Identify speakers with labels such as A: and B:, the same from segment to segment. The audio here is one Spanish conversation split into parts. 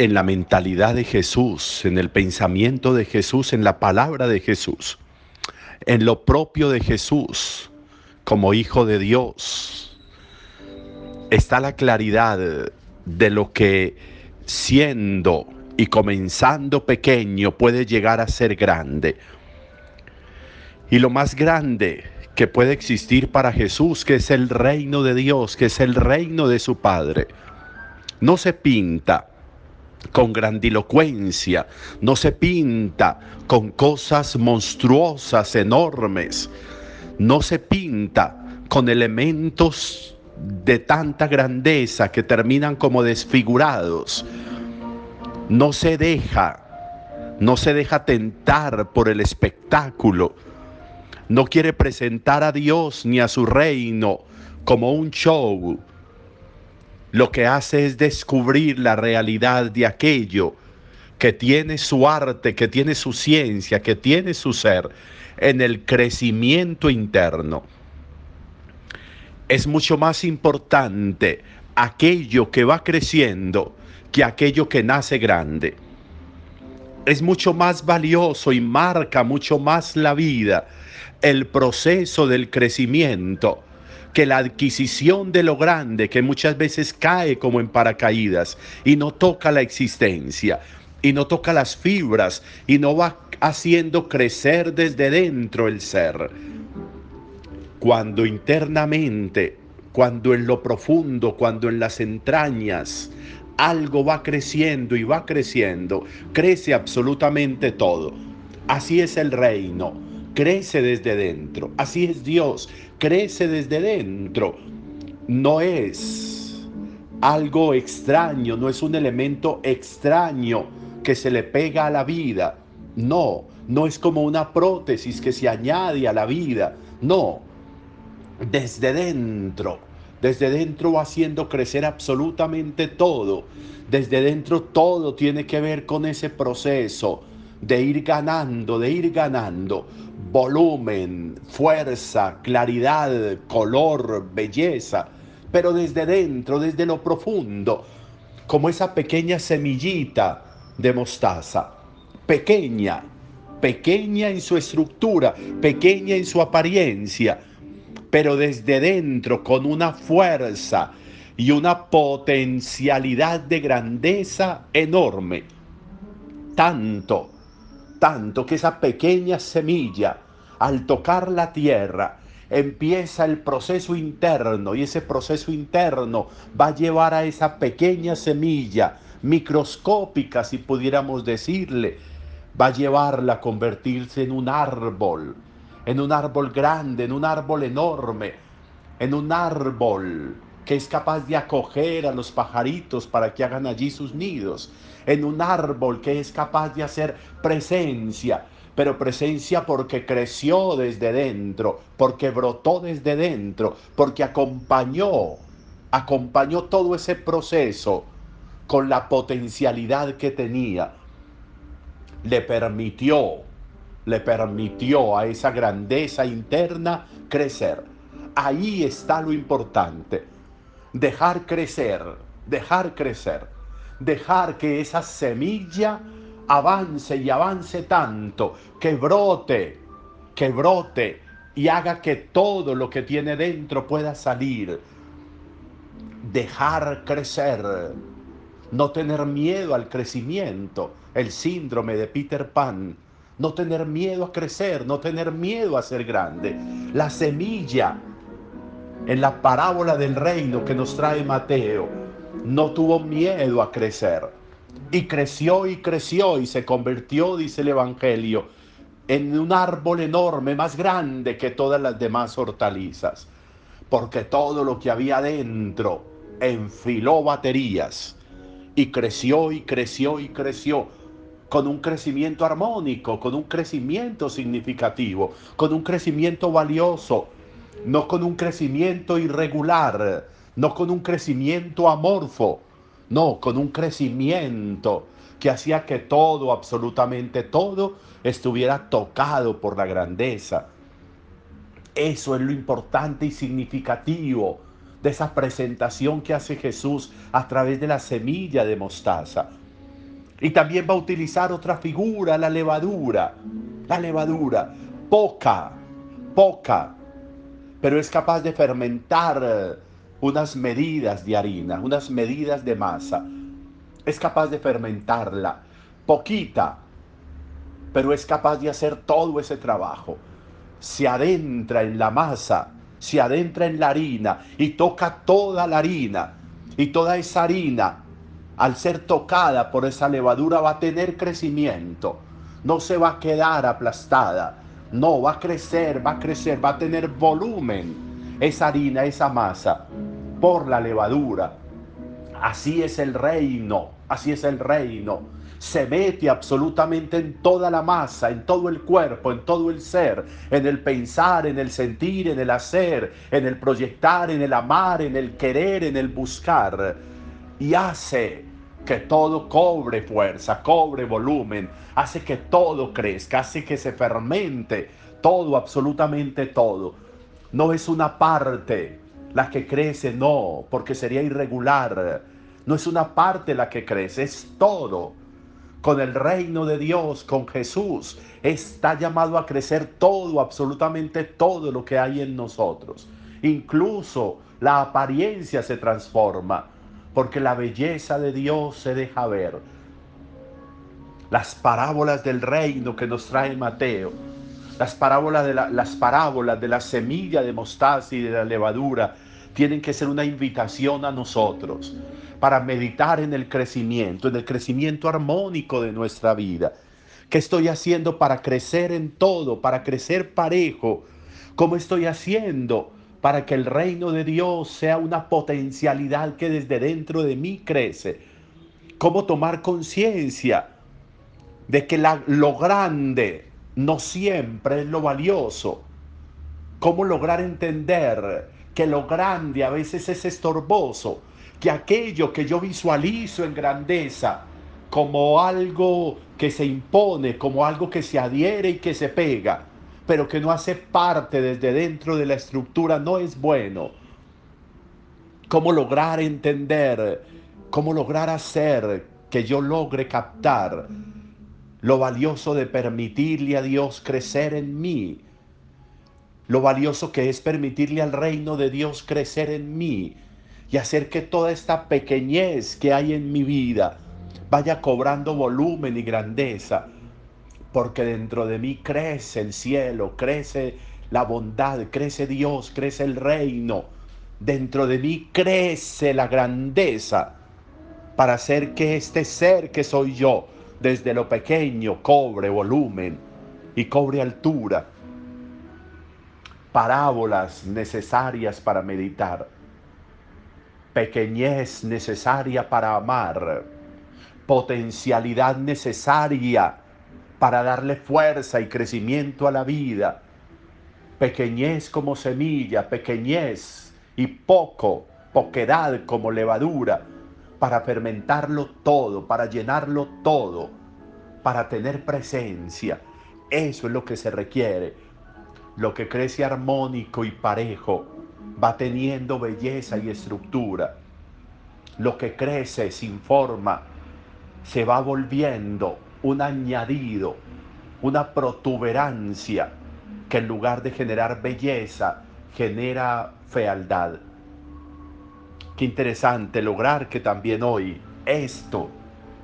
A: en la mentalidad de Jesús, en el pensamiento de Jesús, en la palabra de Jesús, en lo propio de Jesús como Hijo de Dios. Está la claridad de lo que siendo y comenzando pequeño puede llegar a ser grande. Y lo más grande que puede existir para Jesús, que es el reino de Dios, que es el reino de su Padre, no se pinta con grandilocuencia, no se pinta con cosas monstruosas, enormes, no se pinta con elementos de tanta grandeza que terminan como desfigurados. No se deja, no se deja tentar por el espectáculo. No quiere presentar a Dios ni a su reino como un show. Lo que hace es descubrir la realidad de aquello que tiene su arte, que tiene su ciencia, que tiene su ser en el crecimiento interno es mucho más importante aquello que va creciendo que aquello que nace grande. Es mucho más valioso y marca mucho más la vida el proceso del crecimiento que la adquisición de lo grande que muchas veces cae como en paracaídas y no toca la existencia y no toca las fibras y no va haciendo crecer desde dentro el ser cuando internamente, cuando en lo profundo, cuando en las entrañas, algo va creciendo y va creciendo, crece absolutamente todo. Así es el reino, crece desde dentro. Así es Dios, crece desde dentro. No es algo extraño, no es un elemento extraño que se le pega a la vida. No, no es como una prótesis que se añade a la vida. No, desde dentro, desde dentro va haciendo crecer absolutamente todo. Desde dentro todo tiene que ver con ese proceso de ir ganando, de ir ganando volumen, fuerza, claridad, color, belleza, pero desde dentro, desde lo profundo, como esa pequeña semillita de mostaza, pequeña, pequeña en su estructura, pequeña en su apariencia, pero desde dentro con una fuerza y una potencialidad de grandeza enorme. Tanto, tanto que esa pequeña semilla, al tocar la tierra, empieza el proceso interno y ese proceso interno va a llevar a esa pequeña semilla, microscópica si pudiéramos decirle, va a llevarla a convertirse en un árbol en un árbol grande, en un árbol enorme, en un árbol que es capaz de acoger a los pajaritos para que hagan allí sus nidos, en un árbol que es capaz de hacer presencia, pero presencia porque creció desde dentro, porque brotó desde dentro, porque acompañó, acompañó todo ese proceso con la potencialidad que tenía, le permitió le permitió a esa grandeza interna crecer. Ahí está lo importante. Dejar crecer, dejar crecer, dejar que esa semilla avance y avance tanto, que brote, que brote y haga que todo lo que tiene dentro pueda salir. Dejar crecer, no tener miedo al crecimiento, el síndrome de Peter Pan no tener miedo a crecer, no tener miedo a ser grande. La semilla en la parábola del reino que nos trae Mateo no tuvo miedo a crecer. Y creció y creció y se convirtió, dice el Evangelio, en un árbol enorme, más grande que todas las demás hortalizas. Porque todo lo que había dentro enfiló baterías y creció y creció y creció con un crecimiento armónico, con un crecimiento significativo, con un crecimiento valioso, no con un crecimiento irregular, no con un crecimiento amorfo, no, con un crecimiento que hacía que todo, absolutamente todo, estuviera tocado por la grandeza. Eso es lo importante y significativo de esa presentación que hace Jesús a través de la semilla de mostaza Y también va a utilizar otra figura, la levadura. La levadura, poca, poca, pero es capaz de fermentar unas medidas de harina, unas medidas de masa. Es capaz de fermentarla, poquita, pero es capaz de hacer todo ese trabajo. Se adentra en la masa, se adentra en la harina y toca toda la harina. Y toda esa harina al ser tocada por esa levadura va a tener crecimiento, no se va a quedar aplastada, no, va a crecer, va a crecer, va a tener volumen esa harina, esa masa, por la levadura. Así es el reino, así es el reino. Se mete absolutamente en toda la masa, en todo el cuerpo, en todo el ser, en el pensar, en el sentir, en el hacer, en el proyectar, en el amar, en el querer, en el buscar. Y hace que todo cobre fuerza, cobre volumen, hace que todo crezca, hace que se fermente todo, absolutamente todo. No es una parte la que crece, no, porque sería irregular. No es una parte la que crece, es todo. Con el reino de Dios, con Jesús, está llamado a crecer todo, absolutamente todo lo que hay en nosotros. Incluso la apariencia se transforma porque la belleza de Dios se deja ver. Las parábolas del reino que nos trae Mateo, las parábolas de la, las parábolas de la semilla de mostaza y de la levadura, tienen que ser una invitación a nosotros para meditar en el crecimiento, en el crecimiento armónico de nuestra vida. ¿Qué estoy haciendo para crecer en todo, para crecer parejo? ¿Cómo estoy haciendo para que el reino de Dios sea una potencialidad que desde dentro de mí crece. Cómo tomar conciencia de que lo grande no siempre es lo valioso. Cómo lograr entender que lo grande a veces es estorboso, que aquello que yo visualizo en grandeza como algo que se impone, como algo que se adhiere y que se pega, pero que no hace parte desde dentro de la estructura, no es bueno. ¿Cómo lograr entender? ¿Cómo lograr hacer que yo logre captar lo valioso de permitirle a Dios crecer en mí? Lo valioso que es permitirle al reino de Dios crecer en mí y hacer que toda esta pequeñez que hay en mi vida vaya cobrando volumen y grandeza porque dentro de mí crece el cielo, crece la bondad, crece Dios, crece el reino. Dentro de mí crece la grandeza para hacer que este ser que soy yo, desde lo pequeño, cobre volumen y cobre altura. Parábolas necesarias para meditar. Pequeñez necesaria para amar. Potencialidad necesaria para darle fuerza y crecimiento a la vida. Pequeñez como semilla, pequeñez y poco, poquedad como levadura, para fermentarlo todo, para llenarlo todo, para tener presencia. Eso es lo que se requiere. Lo que crece armónico y parejo va teniendo belleza y estructura. Lo que crece sin forma se va volviendo un añadido, una protuberancia que en lugar de generar belleza, genera fealdad. Qué interesante lograr que también hoy esto,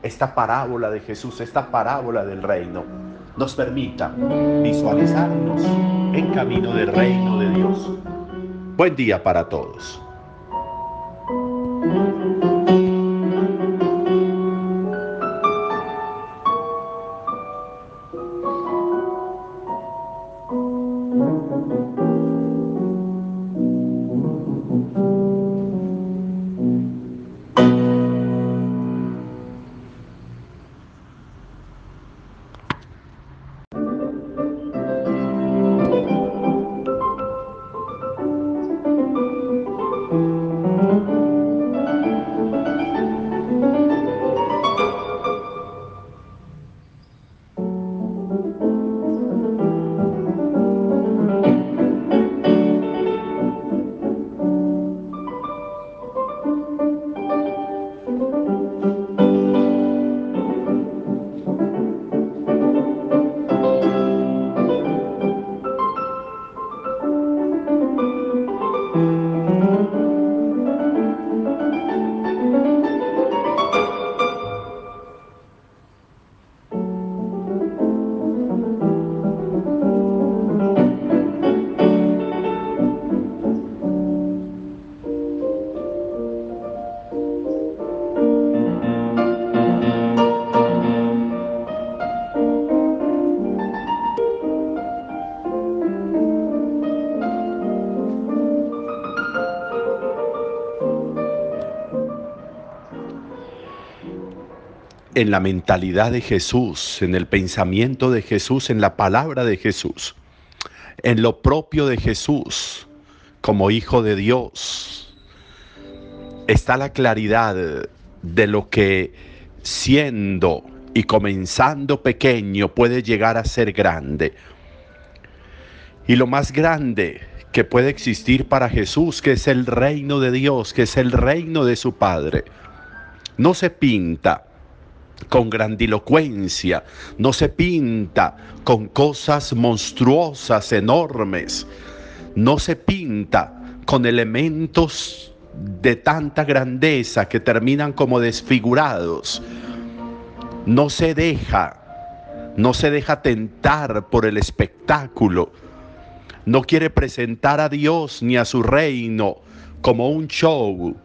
A: esta parábola de Jesús, esta parábola del reino, nos permita visualizarnos en camino del reino de Dios. Buen día para todos. En la mentalidad de Jesús, en el pensamiento de Jesús, en la palabra de Jesús, en lo propio de Jesús como Hijo de Dios. Está la claridad de lo que siendo y comenzando pequeño puede llegar a ser grande. Y lo más grande que puede existir para Jesús, que es el reino de Dios, que es el reino de su Padre, no se pinta con grandilocuencia, no se pinta con cosas monstruosas, enormes, no se pinta con elementos de tanta grandeza que terminan como desfigurados. No se deja, no se deja tentar por el espectáculo. No quiere presentar a Dios ni a su reino como un show.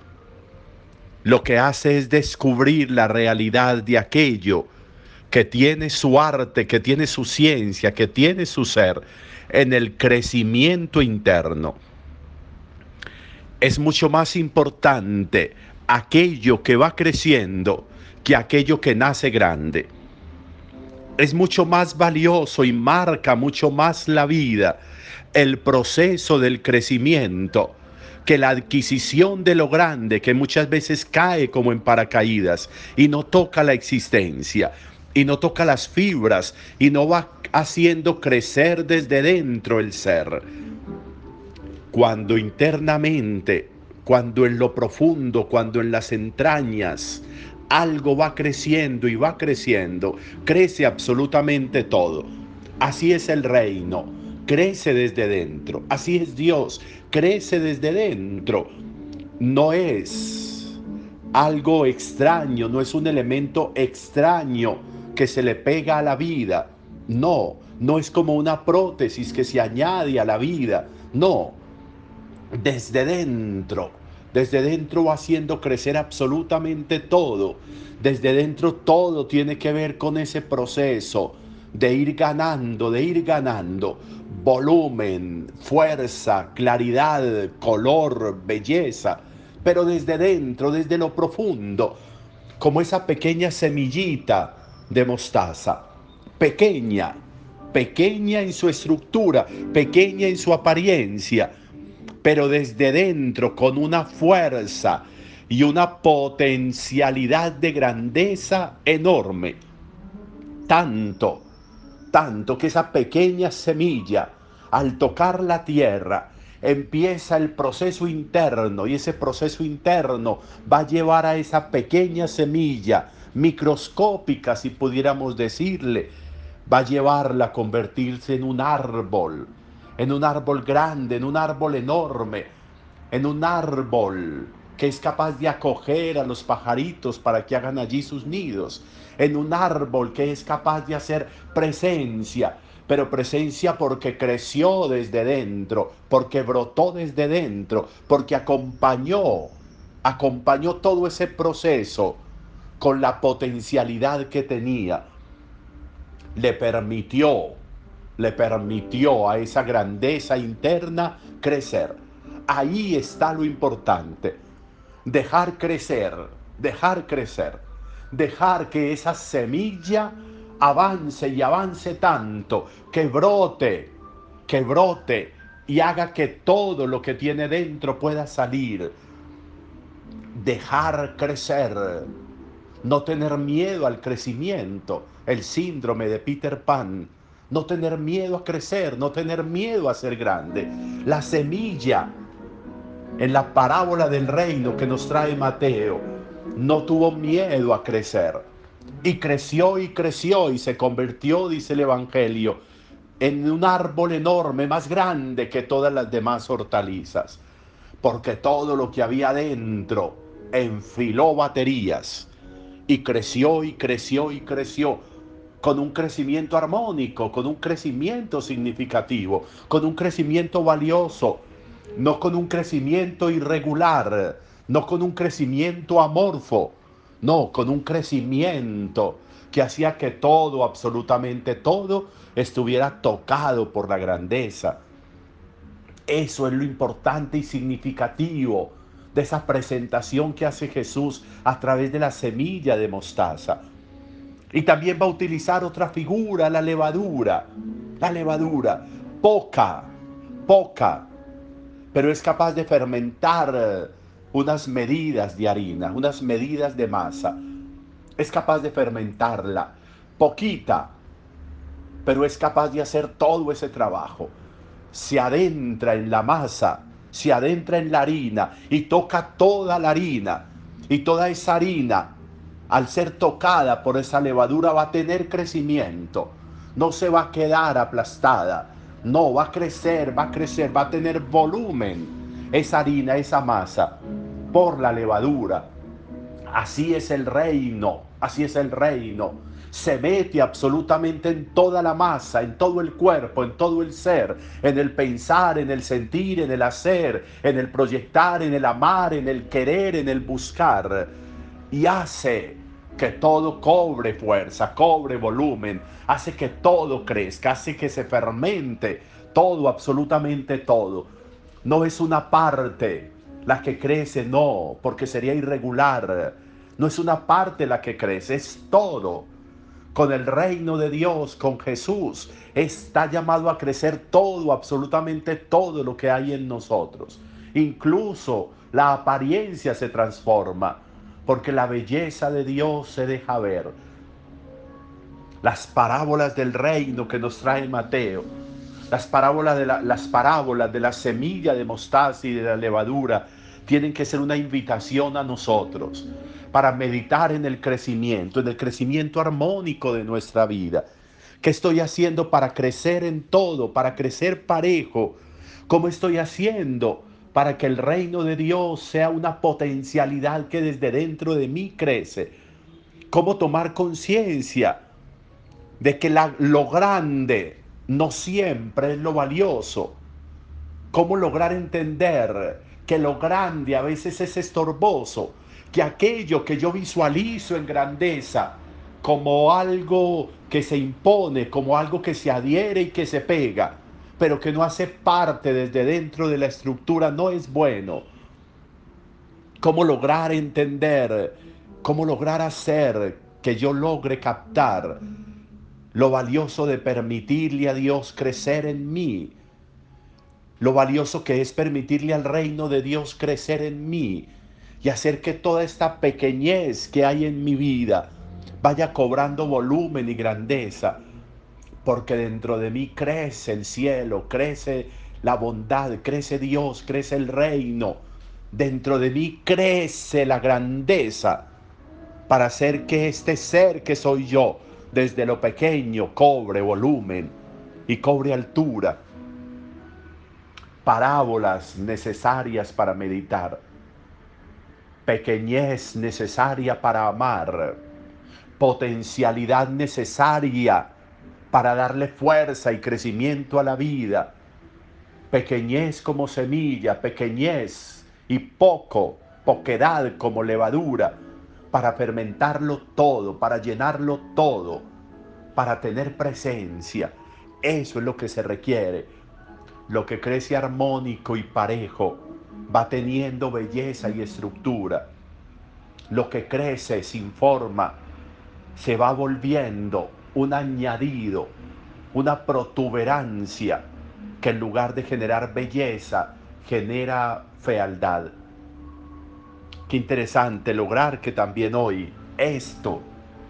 A: Lo que hace es descubrir la realidad de aquello que tiene su arte, que tiene su ciencia, que tiene su ser en el crecimiento interno es mucho más importante aquello que va creciendo que aquello que nace grande. Es mucho más valioso y marca mucho más la vida el proceso del crecimiento que la adquisición de lo grande que muchas veces cae como en paracaídas y no toca la existencia y no toca las fibras y no va haciendo crecer desde dentro el ser cuando internamente, cuando en lo profundo, cuando en las entrañas, algo va creciendo y va creciendo, crece absolutamente todo. Así es el reino, crece desde dentro. Así es Dios, crece desde dentro. No es algo extraño, no es un elemento extraño que se le pega a la vida. No, no es como una prótesis que se añade a la vida. No, desde dentro. Desde dentro va haciendo crecer absolutamente todo. Desde dentro todo tiene que ver con ese proceso de ir ganando, de ir ganando volumen, fuerza, claridad, color, belleza. Pero desde dentro, desde lo profundo, como esa pequeña semillita de mostaza. Pequeña, pequeña en su estructura, pequeña en su apariencia pero desde dentro con una fuerza y una potencialidad de grandeza enorme. Tanto, tanto que esa pequeña semilla, al tocar la tierra, empieza el proceso interno y ese proceso interno va a llevar a esa pequeña semilla, microscópica si pudiéramos decirle, va a llevarla a convertirse en un árbol en un árbol grande, en un árbol enorme, en un árbol que es capaz de acoger a los pajaritos para que hagan allí sus nidos, en un árbol que es capaz de hacer presencia, pero presencia porque creció desde dentro, porque brotó desde dentro, porque acompañó, acompañó todo ese proceso con la potencialidad que tenía, le permitió le permitió a esa grandeza interna crecer. Ahí está lo importante. Dejar crecer, dejar crecer, dejar que esa semilla avance y avance tanto, que brote, que brote y haga que todo lo que tiene dentro pueda salir. Dejar crecer, no tener miedo al crecimiento, el síndrome de Peter Pan no tener miedo a crecer, no tener miedo a ser grande. La semilla en la parábola del reino que nos trae Mateo no tuvo miedo a crecer. Y creció y creció y se convirtió, dice el Evangelio, en un árbol enorme, más grande que todas las demás hortalizas. Porque todo lo que había dentro enfiló baterías y creció y creció y creció con un crecimiento armónico, con un crecimiento significativo, con un crecimiento valioso, no con un crecimiento irregular, no con un crecimiento amorfo, no, con un crecimiento que hacía que todo, absolutamente todo, estuviera tocado por la grandeza. Eso es lo importante y significativo de esa presentación que hace Jesús a través de la semilla de mostaza Y también va a utilizar otra figura, la levadura. La levadura, poca, poca, pero es capaz de fermentar unas medidas de harina, unas medidas de masa. Es capaz de fermentarla, poquita, pero es capaz de hacer todo ese trabajo. Se adentra en la masa, se adentra en la harina y toca toda la harina. Y toda esa harina, al ser tocada por esa levadura, va a tener crecimiento. No se va a quedar aplastada. No, va a crecer, va a crecer, va a tener volumen. Esa harina, esa masa, por la levadura. Así es el reino, así es el reino se mete absolutamente en toda la masa, en todo el cuerpo, en todo el ser, en el pensar, en el sentir, en el hacer, en el proyectar, en el amar, en el querer, en el buscar. Y hace que todo cobre fuerza, cobre volumen, hace que todo crezca, hace que se fermente todo, absolutamente todo. No es una parte la que crece, no, porque sería irregular. No es una parte la que crece, es todo con el reino de Dios, con Jesús, está llamado a crecer todo, absolutamente todo lo que hay en nosotros. Incluso la apariencia se transforma, porque la belleza de Dios se deja ver. Las parábolas del reino que nos trae Mateo, las parábolas de la, las semilla de mostaza y de la levadura, tienen que ser una invitación a nosotros para meditar en el crecimiento, en el crecimiento armónico de nuestra vida. ¿Qué estoy haciendo para crecer en todo, para crecer parejo? ¿Cómo estoy haciendo para que el reino de Dios sea una potencialidad que desde dentro de mí crece? ¿Cómo tomar conciencia de que lo grande no siempre es lo valioso? ¿Cómo lograr entender que lo grande a veces es estorboso? que aquello que yo visualizo en grandeza como algo que se impone, como algo que se adhiere y que se pega, pero que no hace parte desde dentro de la estructura, no es bueno. ¿Cómo lograr entender? ¿Cómo lograr hacer que yo logre captar lo valioso de permitirle a Dios crecer en mí? Lo valioso que es permitirle al reino de Dios crecer en mí y hacer que toda esta pequeñez que hay en mi vida vaya cobrando volumen y grandeza, porque dentro de mí crece el cielo, crece la bondad, crece Dios, crece el reino, dentro de mí crece la grandeza para hacer que este ser que soy yo, desde lo pequeño, cobre volumen y cobre altura. Parábolas necesarias para meditar. Pequeñez necesaria para amar, potencialidad necesaria para darle fuerza y crecimiento a la vida, pequeñez como semilla, pequeñez y poco, poquedad como levadura, para fermentarlo todo, para llenarlo todo, para tener presencia. Eso es lo que se requiere. Lo que crece armónico y parejo va teniendo belleza y estructura. Lo que crece sin forma se va volviendo un añadido, una protuberancia que en lugar de generar belleza genera fealdad. Qué interesante lograr que también hoy esto,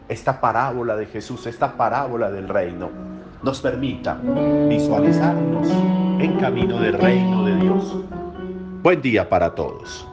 A: esta parábola de Jesús, esta parábola del reino, nos permita visualizarnos en camino del reino de Dios. Buen día para todos.